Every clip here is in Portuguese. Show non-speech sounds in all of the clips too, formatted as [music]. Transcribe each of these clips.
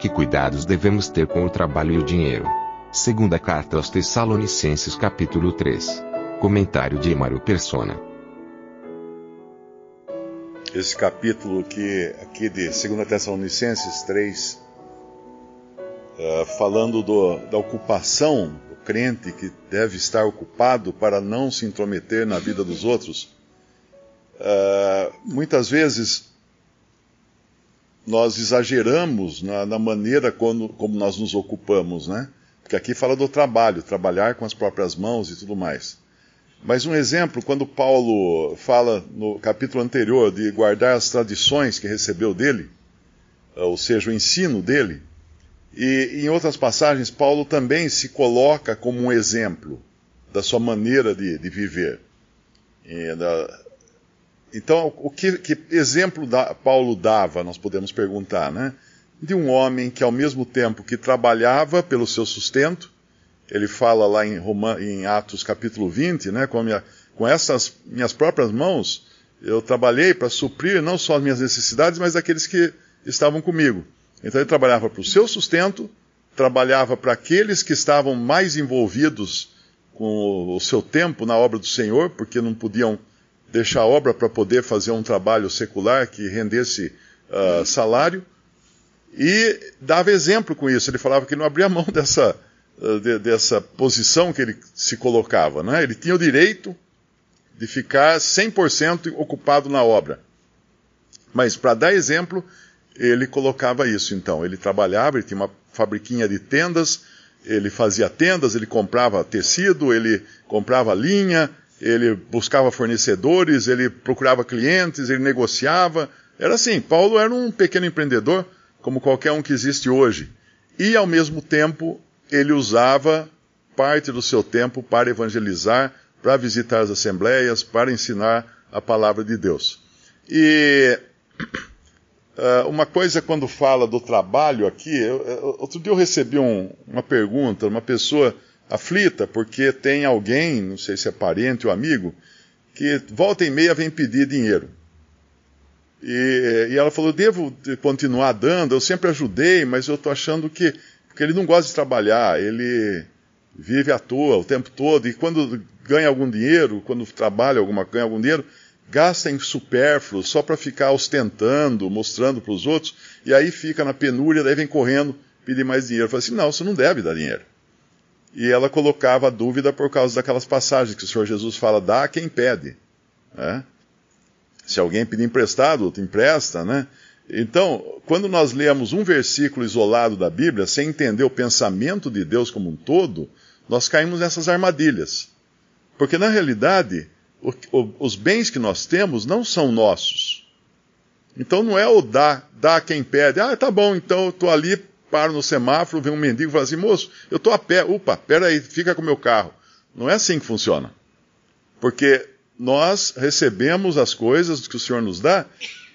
Que cuidados devemos ter com o trabalho e o dinheiro? Segunda carta aos Tessalonicenses capítulo 3. Comentário de Emaro Persona. esse capítulo aqui, aqui de 2 Tessalonicenses 3, eh, falando do, da ocupação do crente que deve estar ocupado para não se intrometer na vida dos outros. Eh, muitas vezes nós exageramos na, na maneira quando, como nós nos ocupamos, né? Porque aqui fala do trabalho, trabalhar com as próprias mãos e tudo mais. Mas um exemplo, quando Paulo fala no capítulo anterior de guardar as tradições que recebeu dele, ou seja, o ensino dele, e em outras passagens, Paulo também se coloca como um exemplo da sua maneira de, de viver. Da... Então, o que, que exemplo da, Paulo dava, nós podemos perguntar, né? De um homem que, ao mesmo tempo que trabalhava pelo seu sustento, ele fala lá em, Roma, em Atos capítulo 20, né, com, minha, com essas minhas próprias mãos, eu trabalhei para suprir não só as minhas necessidades, mas daqueles que estavam comigo. Então ele trabalhava para o seu sustento, trabalhava para aqueles que estavam mais envolvidos com o seu tempo na obra do Senhor, porque não podiam deixar a obra para poder fazer um trabalho secular que rendesse uh, salário. E dava exemplo com isso. Ele falava que não abria mão [laughs] dessa, de, dessa posição que ele se colocava. Né? Ele tinha o direito de ficar 100% ocupado na obra. Mas, para dar exemplo, ele colocava isso então. Ele trabalhava, ele tinha uma fabriquinha de tendas, ele fazia tendas, ele comprava tecido, ele comprava linha, ele buscava fornecedores, ele procurava clientes, ele negociava. Era assim, Paulo era um pequeno empreendedor, como qualquer um que existe hoje. E, ao mesmo tempo, ele usava parte do seu tempo para evangelizar, para visitar as assembleias, para ensinar a palavra de Deus. E uh, uma coisa quando fala do trabalho aqui, eu, eu, outro dia eu recebi um, uma pergunta, uma pessoa aflita, porque tem alguém, não sei se é parente ou amigo, que volta e meia vem pedir dinheiro. E, e ela falou: devo continuar dando, eu sempre ajudei, mas eu estou achando que porque ele não gosta de trabalhar, ele vive à toa o tempo todo, e quando ganha algum dinheiro, quando trabalha alguma ganha algum dinheiro, gasta em supérfluo só para ficar ostentando, mostrando para os outros, e aí fica na penúria, daí vem correndo pedir mais dinheiro. Falei assim, não, você não deve dar dinheiro. E ela colocava a dúvida por causa daquelas passagens que o Senhor Jesus fala, dá a quem pede. Né? Se alguém pedir emprestado, te empresta, né? Então, quando nós lemos um versículo isolado da Bíblia, sem entender o pensamento de Deus como um todo, nós caímos nessas armadilhas. Porque, na realidade, o, o, os bens que nós temos não são nossos. Então, não é o dá, dá quem pede. Ah, tá bom, então eu estou ali, paro no semáforo, vem um mendigo e fala assim, moço, eu estou a pé, opa, aí, fica com o meu carro. Não é assim que funciona. Porque nós recebemos as coisas que o Senhor nos dá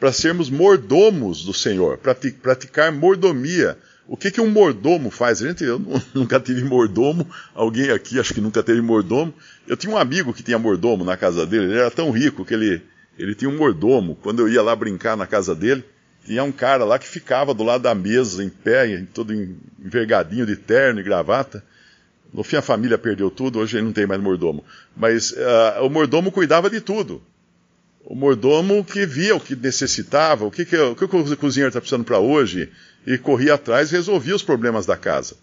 para sermos mordomos do Senhor, para praticar mordomia. O que, que um mordomo faz? Gente, eu [laughs] nunca tive mordomo, alguém aqui acho que nunca teve mordomo. Eu tinha um amigo que tinha mordomo na casa dele, ele era tão rico que ele, ele tinha um mordomo. Quando eu ia lá brincar na casa dele, tinha um cara lá que ficava do lado da mesa, em pé, todo envergadinho de terno e gravata. No fim a família perdeu tudo, hoje ele não tem mais mordomo. Mas uh, o mordomo cuidava de tudo o mordomo que via o que necessitava, o que, que, o, que o cozinheiro está precisando para hoje, e corria atrás e resolvia os problemas da casa.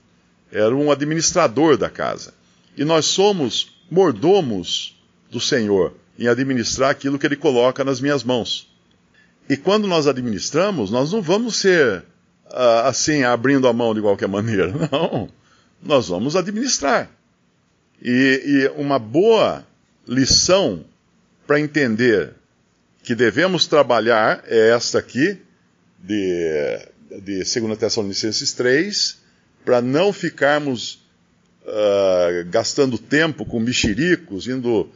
Era um administrador da casa. E nós somos mordomos do Senhor em administrar aquilo que Ele coloca nas minhas mãos. E quando nós administramos, nós não vamos ser uh, assim, abrindo a mão de qualquer maneira. [laughs] Não. Nós vamos administrar. E, e uma boa lição para entender que devemos trabalhar é esta aqui, de, de 2 Tessalonicenses 3, para não ficarmos uh, gastando tempo com mexericos, indo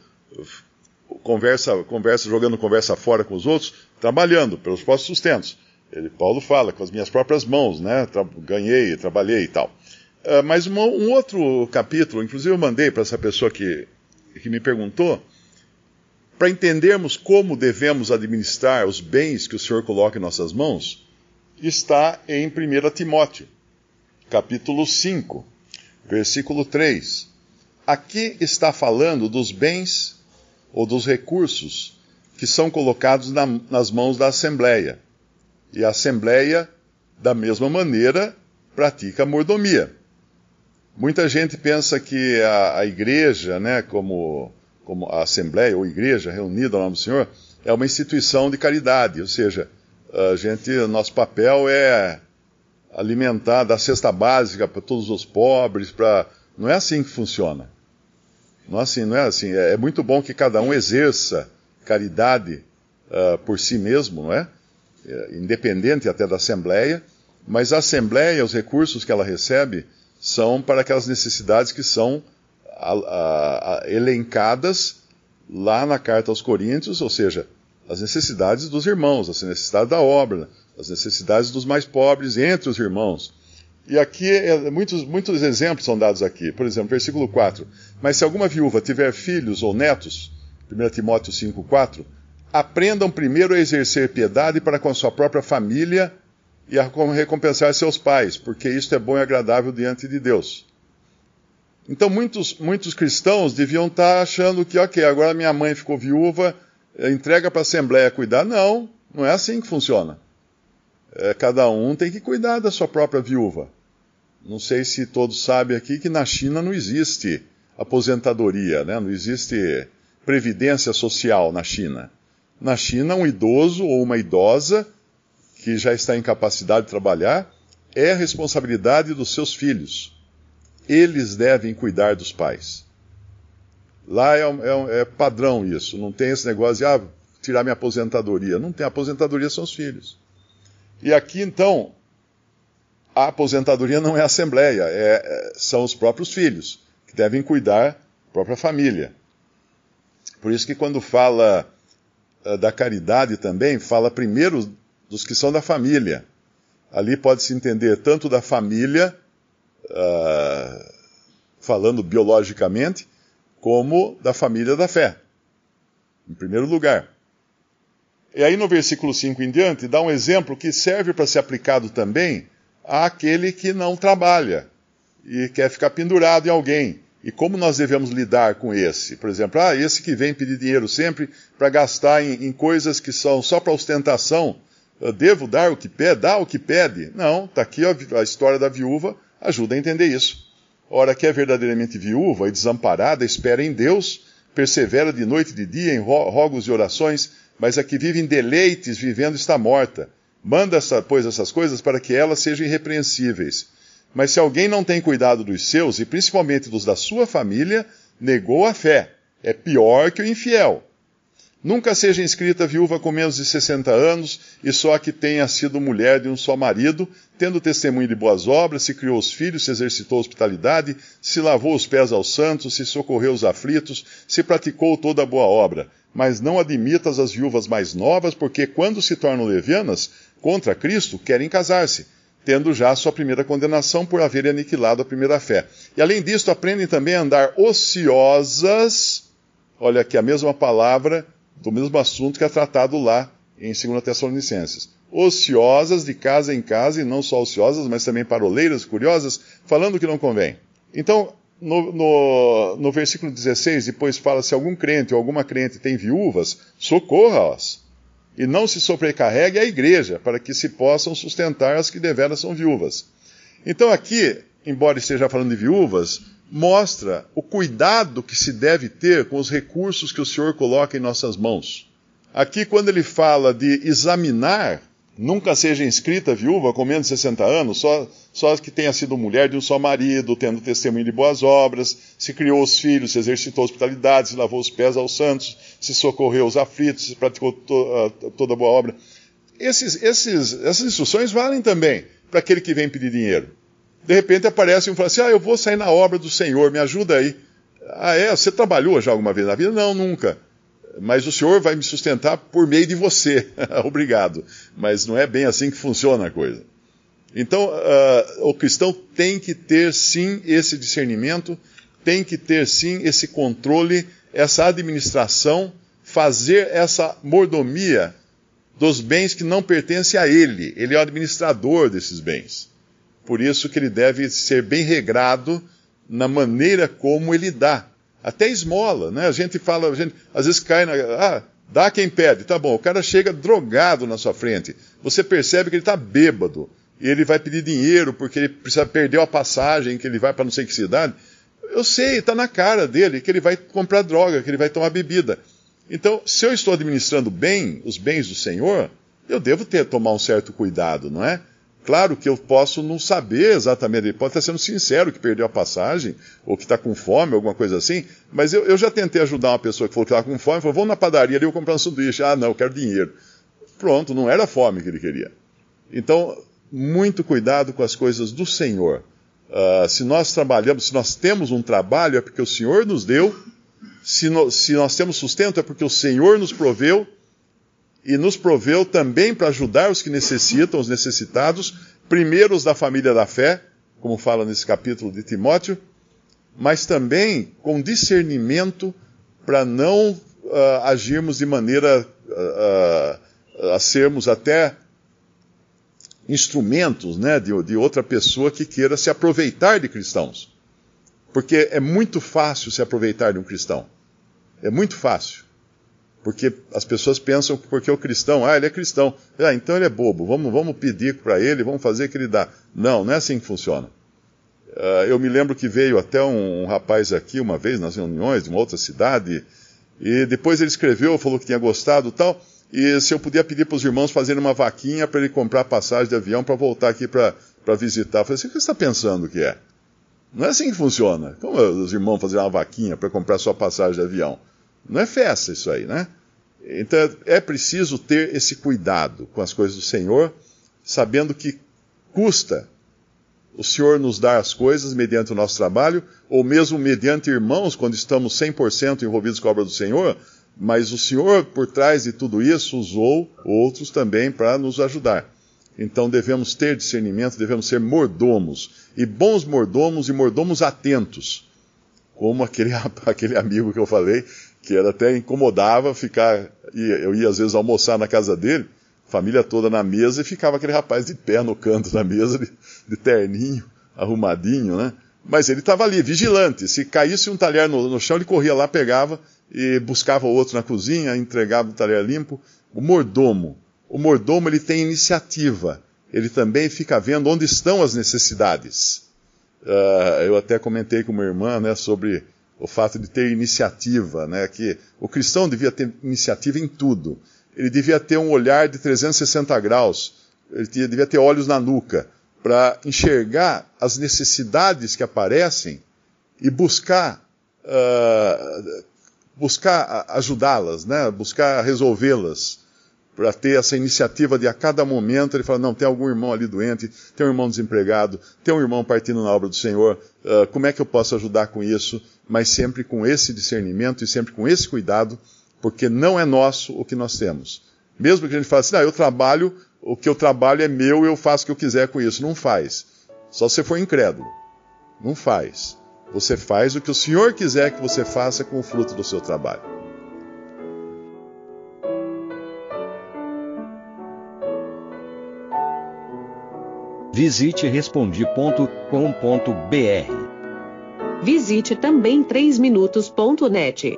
conversa, conversa, jogando conversa fora com os outros, trabalhando pelos próprios sustentos. Ele, Paulo fala, com as minhas próprias mãos, né? Tra ganhei, trabalhei e tal. Uh, mas uma, um outro capítulo, inclusive eu mandei para essa pessoa que, que me perguntou, para entendermos como devemos administrar os bens que o Senhor coloca em nossas mãos, está em 1 Timóteo, capítulo 5, versículo 3. Aqui está falando dos bens ou dos recursos que são colocados na, nas mãos da Assembleia. E a Assembleia, da mesma maneira, pratica a mordomia. Muita gente pensa que a, a igreja, né, como como a Assembleia ou Igreja reunida ao nome do Senhor, é uma instituição de caridade, ou seja, a gente, nosso papel é alimentar, dar cesta básica para todos os pobres, para não é assim que funciona. Não assim, não é assim. É, é muito bom que cada um exerça caridade uh, por si mesmo, não é? é? Independente até da Assembleia, mas a Assembleia, os recursos que ela recebe, são para aquelas necessidades que são a, a, a, elencadas lá na carta aos Coríntios, ou seja, as necessidades dos irmãos, as necessidades da obra, as necessidades dos mais pobres entre os irmãos. E aqui, é, muitos, muitos exemplos são dados aqui. Por exemplo, versículo 4. Mas se alguma viúva tiver filhos ou netos, 1 Timóteo 5, 4, aprendam primeiro a exercer piedade para com a sua própria família e a recompensar seus pais, porque isto é bom e agradável diante de Deus. Então muitos, muitos cristãos deviam estar achando que, ok, agora minha mãe ficou viúva, eh, entrega para a Assembleia cuidar. Não, não é assim que funciona. É, cada um tem que cuidar da sua própria viúva. Não sei se todos sabem aqui que na China não existe aposentadoria, né? não existe previdência social na China. Na China, um idoso ou uma idosa que já está em capacidade de trabalhar é responsabilidade dos seus filhos eles devem cuidar dos pais. Lá é, é, é, padrão isso, não tem esse negócio de ah, tirar minha aposentadoria. Não tem, aposentadoria são os filhos. E aqui então, a aposentadoria não é a assembleia, é, é, são os próprios filhos, que devem cuidar da própria família. Por isso que quando fala uh, da caridade também, fala primeiro dos que são da família. Ali pode-se entender tanto da família uh, falando biologicamente, como da família da fé, em primeiro lugar. E aí no versículo 5 em diante, dá um exemplo que serve para ser aplicado também àquele que não trabalha e quer ficar pendurado em alguém. E como nós devemos lidar com esse? Por exemplo, ah, esse que vem pedir dinheiro sempre para gastar em, em, coisas que são só para ostentação, eu devo dar o que pede? Dá o que pede? Não, está aqui a, a história da viúva ajuda a entender isso. Ora, que é verdadeiramente viúva e desamparada, espera em Deus, persevera de noite e de dia em rogos e orações, mas a que vive em deleites, vivendo, está morta. Manda, pois, essas coisas para que elas sejam irrepreensíveis. Mas se alguém não tem cuidado dos seus, e principalmente dos da sua família, negou a fé. É pior que o infiel. Nunca seja inscrita viúva com menos de 60 anos e só a que tenha sido mulher de um só marido, tendo testemunho de boas obras, se criou os filhos, se exercitou hospitalidade, se lavou os pés aos santos, se socorreu os aflitos, se praticou toda boa obra. Mas não admitas as viúvas mais novas, porque quando se tornam levianas, contra Cristo, querem casar-se, tendo já sua primeira condenação por haverem aniquilado a primeira fé. E além disso, aprendem também a andar ociosas, olha aqui a mesma palavra, do mesmo assunto que é tratado lá em 2 Tessalonicenses. Ociosas de casa em casa, e não só ociosas, mas também paroleiras, curiosas, falando o que não convém. Então, no, no, no versículo 16, depois fala: se algum crente ou alguma crente tem viúvas, socorra-as. E não se sobrecarregue a igreja, para que se possam sustentar as que deveras são viúvas. Então, aqui, embora esteja falando de viúvas, mostra o cuidado que se deve ter com os recursos que o Senhor coloca em nossas mãos. Aqui, quando ele fala de examinar, nunca seja inscrita viúva com menos de 60 anos, só, só que tenha sido mulher de um só marido, tendo testemunho de boas obras, se criou os filhos, se exercitou hospitalidade, se lavou os pés aos santos, se socorreu os aflitos, se praticou to, uh, toda boa obra. Esses, esses, essas instruções valem também para aquele que vem pedir dinheiro. De repente aparece um e fala assim: Ah, eu vou sair na obra do Senhor, me ajuda aí. Ah, é? Você trabalhou já alguma vez na vida? Não, nunca. Mas o Senhor vai me sustentar por meio de você. [laughs] Obrigado. Mas não é bem assim que funciona a coisa. Então, uh, o cristão tem que ter sim esse discernimento, tem que ter sim esse controle, essa administração, fazer essa mordomia dos bens que não pertencem a ele. Ele é o administrador desses bens. Por isso que ele deve ser bem regrado na maneira como ele dá. Até esmola, né? A gente fala, a gente às vezes cai na. Ah, dá quem pede, tá bom. O cara chega drogado na sua frente. Você percebe que ele está bêbado. E ele vai pedir dinheiro porque ele precisa perder a passagem, que ele vai para não sei que cidade. Eu sei, está na cara dele que ele vai comprar droga, que ele vai tomar bebida. Então, se eu estou administrando bem os bens do Senhor, eu devo ter tomar um certo cuidado, não é? Claro que eu posso não saber exatamente, ele pode estar sendo sincero que perdeu a passagem, ou que está com fome, alguma coisa assim, mas eu, eu já tentei ajudar uma pessoa que falou que estava com fome, falou, vamos na padaria ali, eu comprar um sanduíche. Ah, não, eu quero dinheiro. Pronto, não era fome que ele queria. Então, muito cuidado com as coisas do Senhor. Uh, se nós trabalhamos, se nós temos um trabalho, é porque o Senhor nos deu. Se, no, se nós temos sustento, é porque o Senhor nos proveu e nos proveu também para ajudar os que necessitam, os necessitados, primeiro os da família da fé, como fala nesse capítulo de Timóteo, mas também com discernimento para não uh, agirmos de maneira uh, a sermos até instrumentos né, de, de outra pessoa que queira se aproveitar de cristãos. Porque é muito fácil se aproveitar de um cristão. É muito fácil. Porque as pessoas pensam que porque o cristão, ah, ele é cristão, ah, então ele é bobo, vamos, vamos pedir para ele, vamos fazer que ele dá. Não, não é assim que funciona. Uh, eu me lembro que veio até um, um, rapaz aqui uma vez nas reuniões de uma outra cidade, e depois ele escreveu, falou que tinha gostado tal, e se eu podia pedir para os irmãos fazerem uma vaquinha para ele comprar passagem de avião para voltar aqui para visitar. Eu falei assim, o que você está pensando que é? Não é assim que funciona. Como os irmãos fazerem uma vaquinha para comprar sua passagem de avião? Não é festa isso aí, né? Então é preciso ter esse cuidado com as coisas do Senhor, sabendo que custa o Senhor nos dar as coisas mediante o nosso trabalho, ou mesmo mediante irmãos, quando estamos 100% envolvidos com a obra do Senhor, mas o Senhor, por trás de tudo isso, usou outros também para nos ajudar. Então devemos ter discernimento, devemos ser mordomos, e bons mordomos e mordomos atentos, como aquele, [laughs] aquele amigo que eu falei, que era até incomodava ficar. Eu ia às vezes almoçar na casa dele, família toda na mesa, e ficava aquele rapaz de pé no canto da mesa, de, de terninho, arrumadinho, né? Mas ele estava ali, vigilante. Se caísse um talher no, no, chão, ele corria lá, pegava e buscava outro na cozinha, entregava o talher limpo. O mordomo. O mordomo ele tem iniciativa. Ele também fica vendo onde estão as necessidades. Uh, eu até comentei com uma irmã né, sobre o fato de ter iniciativa, né? Que o cristão devia ter iniciativa em tudo. Ele devia ter um olhar de 360 graus. Ele devia ter olhos na nuca para enxergar as necessidades que aparecem e buscar uh, buscar ajudá-las, né? Buscar resolvê-las para ter essa iniciativa de a cada momento ele falar, não, tem algum irmão ali doente, tem um irmão desempregado, tem um irmão partindo na obra do Senhor, uh, como é que eu posso ajudar com isso? Mas sempre com esse discernimento e sempre com esse cuidado, porque não é nosso o que nós temos. Mesmo que a gente fale assim, ah, eu trabalho, o que eu trabalho é meu, eu faço o que eu quiser com isso. Não faz. Só se for incrédulo. Não faz. Você faz o que o Senhor quiser que você faça com o fruto do seu trabalho. Visite respondi.com.br. Visite também 3minutos.net.